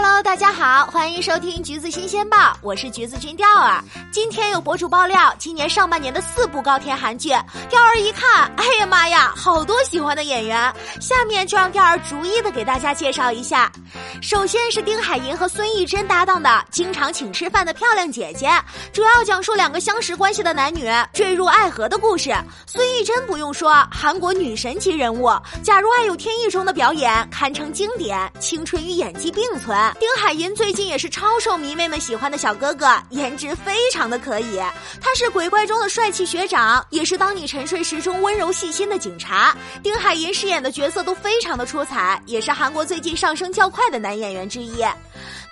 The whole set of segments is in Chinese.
Hello，大家好，欢迎收听橘子新鲜报，我是橘子君钓儿。今天有博主爆料，今年上半年的四部高甜韩剧，钓儿一看，哎呀妈呀，好多喜欢的演员。下面就让钓儿逐一的给大家介绍一下。首先是丁海寅和孙艺珍搭档的，经常请吃饭的漂亮姐姐，主要讲述两个相识关系的男女坠入爱河的故事。孙艺珍不用说，韩国女神级人物，《假如爱有天意》中的表演堪称经典，青春与演技并存。丁海寅最近也是超受迷妹们喜欢的小哥哥，颜值非常的可以。他是鬼怪中的帅气学长，也是当你沉睡时中温柔细心的警察。丁海寅饰演的角色都非常的出彩，也是韩国最近上升较快的男演员之一。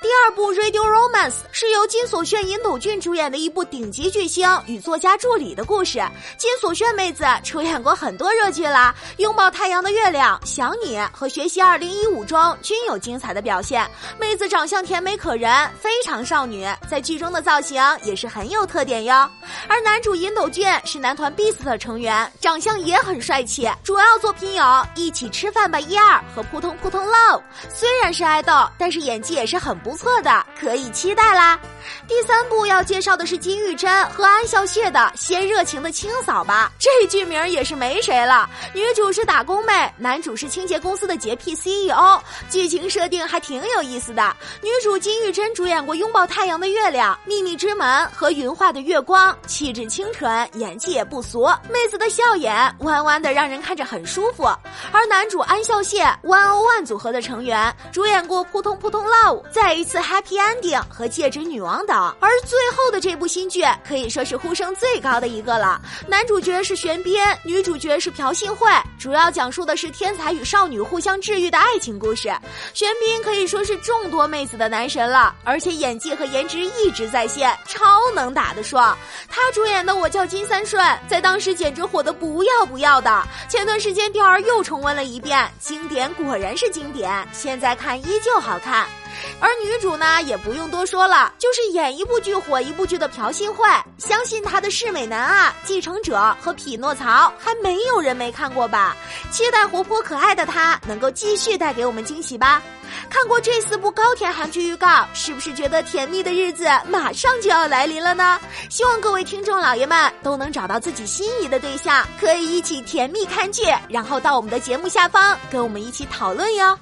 第二部《Radio Romance》是由金所炫、尹斗俊主演的一部顶级巨星与作家助理的故事。金所炫妹子出演过很多热剧啦，《拥抱太阳的月亮》、《想你》和《学习二零一五》中均有精彩的表现。妹子长相甜美可人，非常少女，在剧中的造型也是很有特点哟。而男主尹斗俊是男团 BEAST 的成员，长相也很帅气。主要作品有《一起吃饭吧一二》和《扑通扑通 Love》。虽然是爱豆，但是演技也是很不错的，可以期待啦。第三部要介绍的是金玉珍和安孝燮的《先热情的清扫吧》，这剧名也是没谁了。女主是打工妹，男主是清洁公司的洁癖 CEO，剧情设定还挺有意思的。女主金玉珍主演过《拥抱太阳的月亮》《秘密之门》和《云画的月光》，气质清纯，演技也不俗。妹子的笑眼弯弯的，让人看着很舒服。而男主安孝燮，One O One 组合的成员，主演过《扑通扑通 Love》，再一次 Happy Ending 和《戒指女王》等。而最后的这部新剧可以说是呼声最高的一个了。男主角是玄彬，女主角是朴信惠，主要讲述的是天才与少女互相治愈的爱情故事。玄彬可以说是众多妹子的男神了，而且演技和颜值一直在线，超能打的说。他主演的《我叫金三顺》在当时简直火得不要不要的。前段时间钓儿又重温了一遍，经典果然是经典，现在看依旧好看。而女主呢，也不用多说了，就是演一部剧火一部剧的朴信惠。相信她的《世美男啊》《继承者》和《匹诺曹》还没有人没看过吧？期待活泼可爱的他能够继续带给我们惊喜吧。看过这四部高甜韩剧预告，是不是觉得甜蜜的日子马上就要来临了呢？希望各位听众老爷们都能找到自己心仪的对象，可以一起甜蜜看剧，然后到我们的节目下方跟我们一起讨论哟。